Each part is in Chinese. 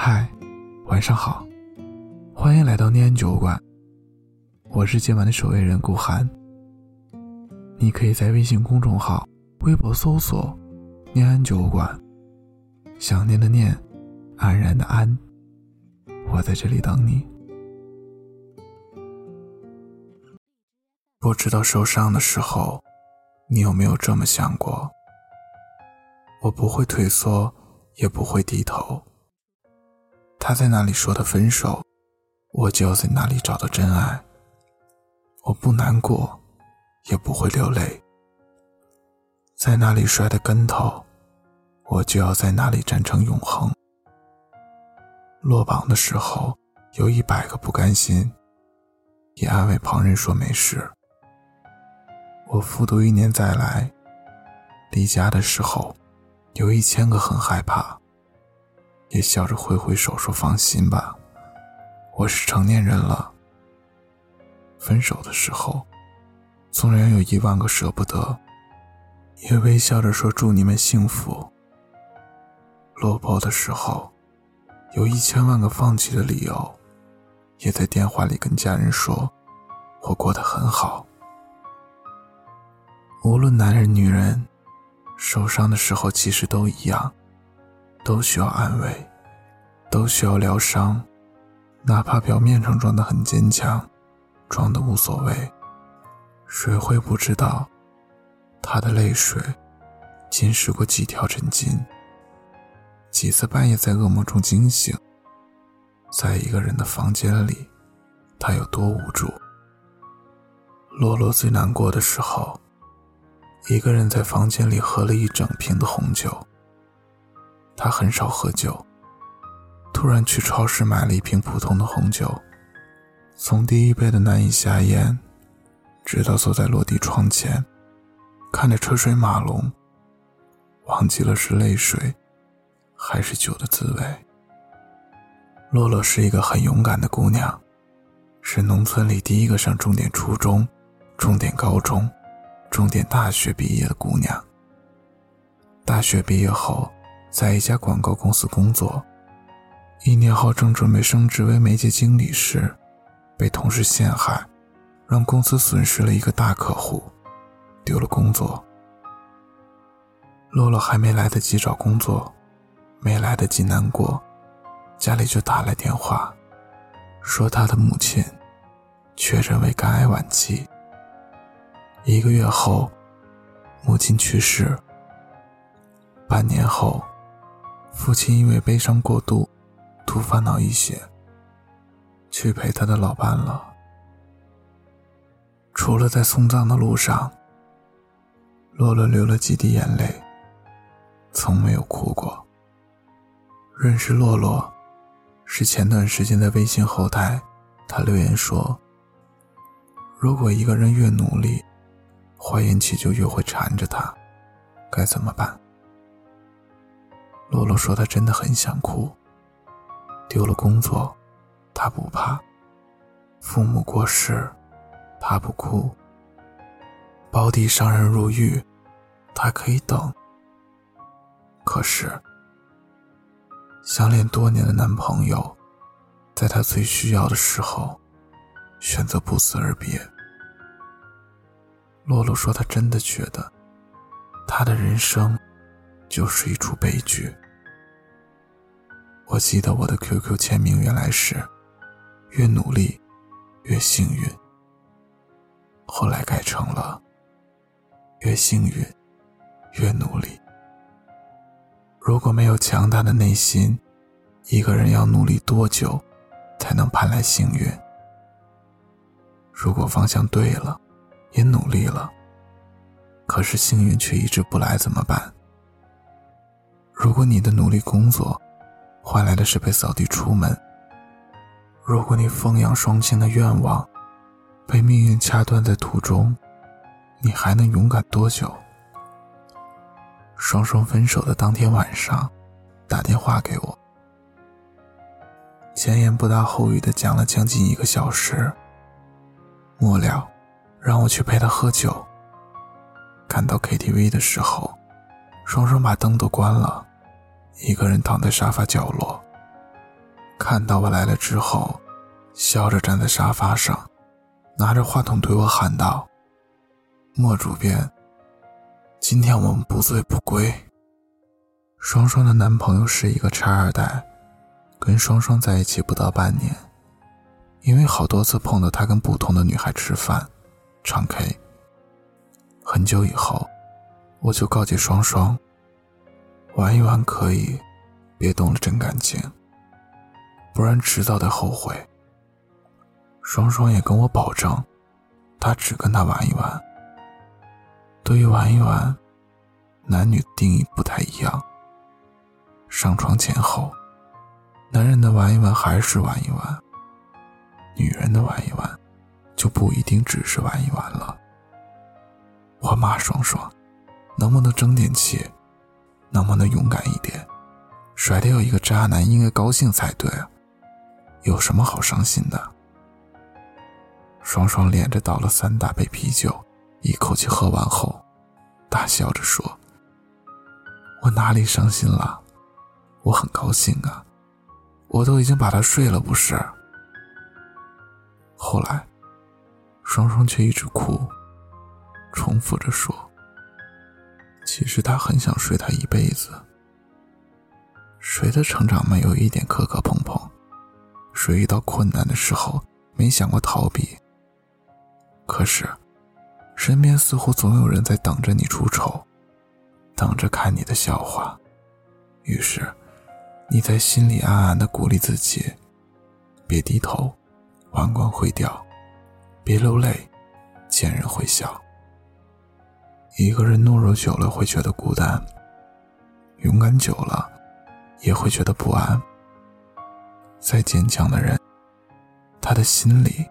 嗨，晚上好，欢迎来到念安酒馆。我是今晚的守卫人顾寒。你可以在微信公众号、微博搜索“念安酒馆”，想念的念，安然的安，我在这里等你。不知道受伤的时候，你有没有这么想过？我不会退缩，也不会低头。他在哪里说的分手，我就要在哪里找到真爱。我不难过，也不会流泪。在哪里摔的跟头，我就要在哪里站成永恒。落榜的时候，有一百个不甘心，也安慰旁人说没事。我复读一年再来，离家的时候，有一千个很害怕。也笑着挥挥手说：“放心吧，我是成年人了。”分手的时候，纵然有一万个舍不得，也微笑着说：“祝你们幸福。”落魄的时候，有一千万个放弃的理由，也在电话里跟家人说：“我过得很好。”无论男人女人，受伤的时候其实都一样。都需要安慰，都需要疗伤，哪怕表面上装得很坚强，装得无所谓，谁会不知道，他的泪水浸湿过几条枕巾，几次半夜在噩梦中惊醒，在一个人的房间里，他有多无助。洛洛最难过的时候，一个人在房间里喝了一整瓶的红酒。他很少喝酒。突然去超市买了一瓶普通的红酒，从第一杯的难以下咽，直到坐在落地窗前，看着车水马龙，忘记了是泪水，还是酒的滋味。洛洛是一个很勇敢的姑娘，是农村里第一个上重点初中、重点高中、重点大学毕业的姑娘。大学毕业后。在一家广告公司工作，一年后正准备升职为媒介经理时，被同事陷害，让公司损失了一个大客户，丢了工作。洛洛还没来得及找工作，没来得及难过，家里就打来电话，说他的母亲确诊为肝癌晚期。一个月后，母亲去世。半年后。父亲因为悲伤过度，突发脑溢血，去陪他的老伴了。除了在送葬的路上，洛洛流了几滴眼泪，从没有哭过。认识洛洛，是前段时间在微信后台，他留言说：“如果一个人越努力，坏运气就越会缠着他，该怎么办？”洛洛说：“她真的很想哭。丢了工作，她不怕；父母过世，她不哭；胞弟伤人入狱，他可以等。可是，相恋多年的男朋友，在他最需要的时候，选择不辞而别。”洛洛说：“她真的觉得，她的人生……”就是一出悲剧。我记得我的 QQ 签名原来是“越努力越幸运”，后来改成了“越幸运越努力”。如果没有强大的内心，一个人要努力多久才能盼来幸运？如果方向对了，也努力了，可是幸运却一直不来，怎么办？如果你的努力工作换来的是被扫地出门，如果你奉养双亲的愿望被命运掐断在途中，你还能勇敢多久？双双分手的当天晚上，打电话给我，前言不搭后语的讲了将近一个小时，末了让我去陪他喝酒。赶到 KTV 的时候，双双把灯都关了。一个人躺在沙发角落，看到我来了之后，笑着站在沙发上，拿着话筒对我喊道：“莫主编，今天我们不醉不归。”双双的男朋友是一个拆二代，跟双双在一起不到半年，因为好多次碰到他跟不同的女孩吃饭、唱 K。很久以后，我就告诫双双：玩一玩可以，别动了真感情。不然迟早得后悔。双双也跟我保证，他只跟他玩一玩。对于玩一玩，男女定义不太一样。上床前后，男人的玩一玩还是玩一玩，女人的玩一玩，就不一定只是玩一玩了。我骂双双，能不能争点气，能不能勇敢一点？甩掉一个渣男应该高兴才对啊。有什么好伤心的？双双连着倒了三大杯啤酒，一口气喝完后，大笑着说：“我哪里伤心了？我很高兴啊！我都已经把他睡了，不是？”后来，双双却一直哭，重复着说：“其实他很想睡他一辈子。谁的成长没有一点磕磕碰碰？”谁遇到困难的时候没想过逃避？可是，身边似乎总有人在等着你出丑，等着看你的笑话。于是，你在心里暗暗的鼓励自己：别低头，弯光会掉；别流泪，见人会笑。一个人懦弱久了会觉得孤单，勇敢久了也会觉得不安。再坚强的人，他的心里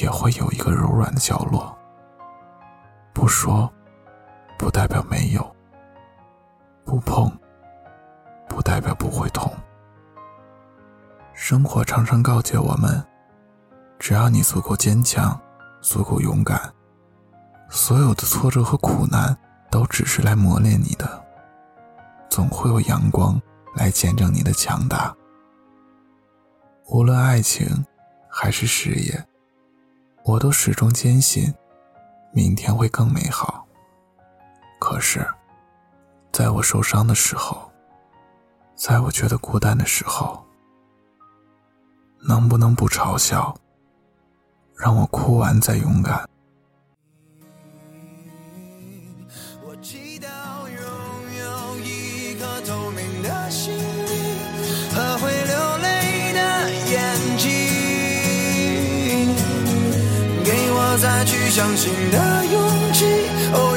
也会有一个柔软的角落。不说，不代表没有；不碰，不代表不会痛。生活常常告诫我们：只要你足够坚强，足够勇敢，所有的挫折和苦难都只是来磨练你的，总会有阳光来见证你的强大。无论爱情还是事业，我都始终坚信，明天会更美好。可是，在我受伤的时候，在我觉得孤单的时候，能不能不嘲笑？让我哭完再勇敢。去相信的勇气，哦，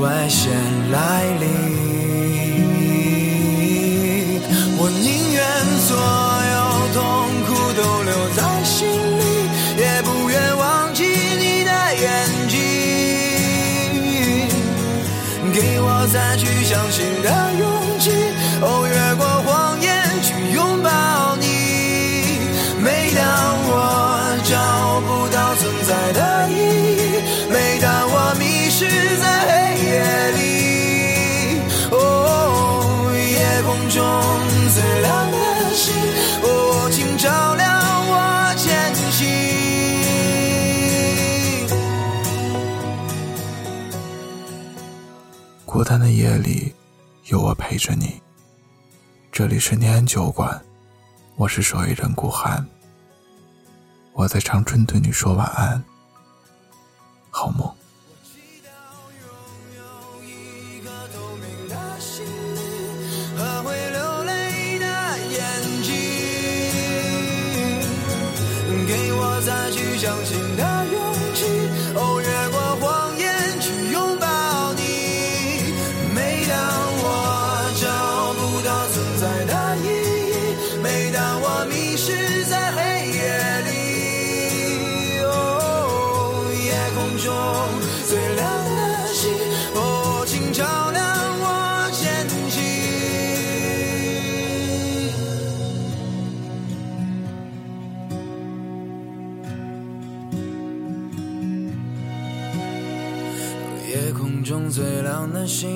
危险来临。孤单的夜里，有我陪着你。这里是念安酒馆，我是守夜人顾寒，我在长春对你说晚安，好梦。给我再去相信的中最亮的星，哦，请照亮我前行。夜空中最亮的星，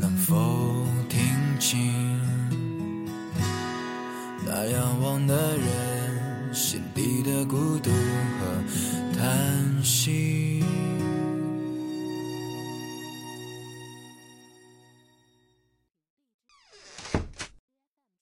能否听清那仰望的人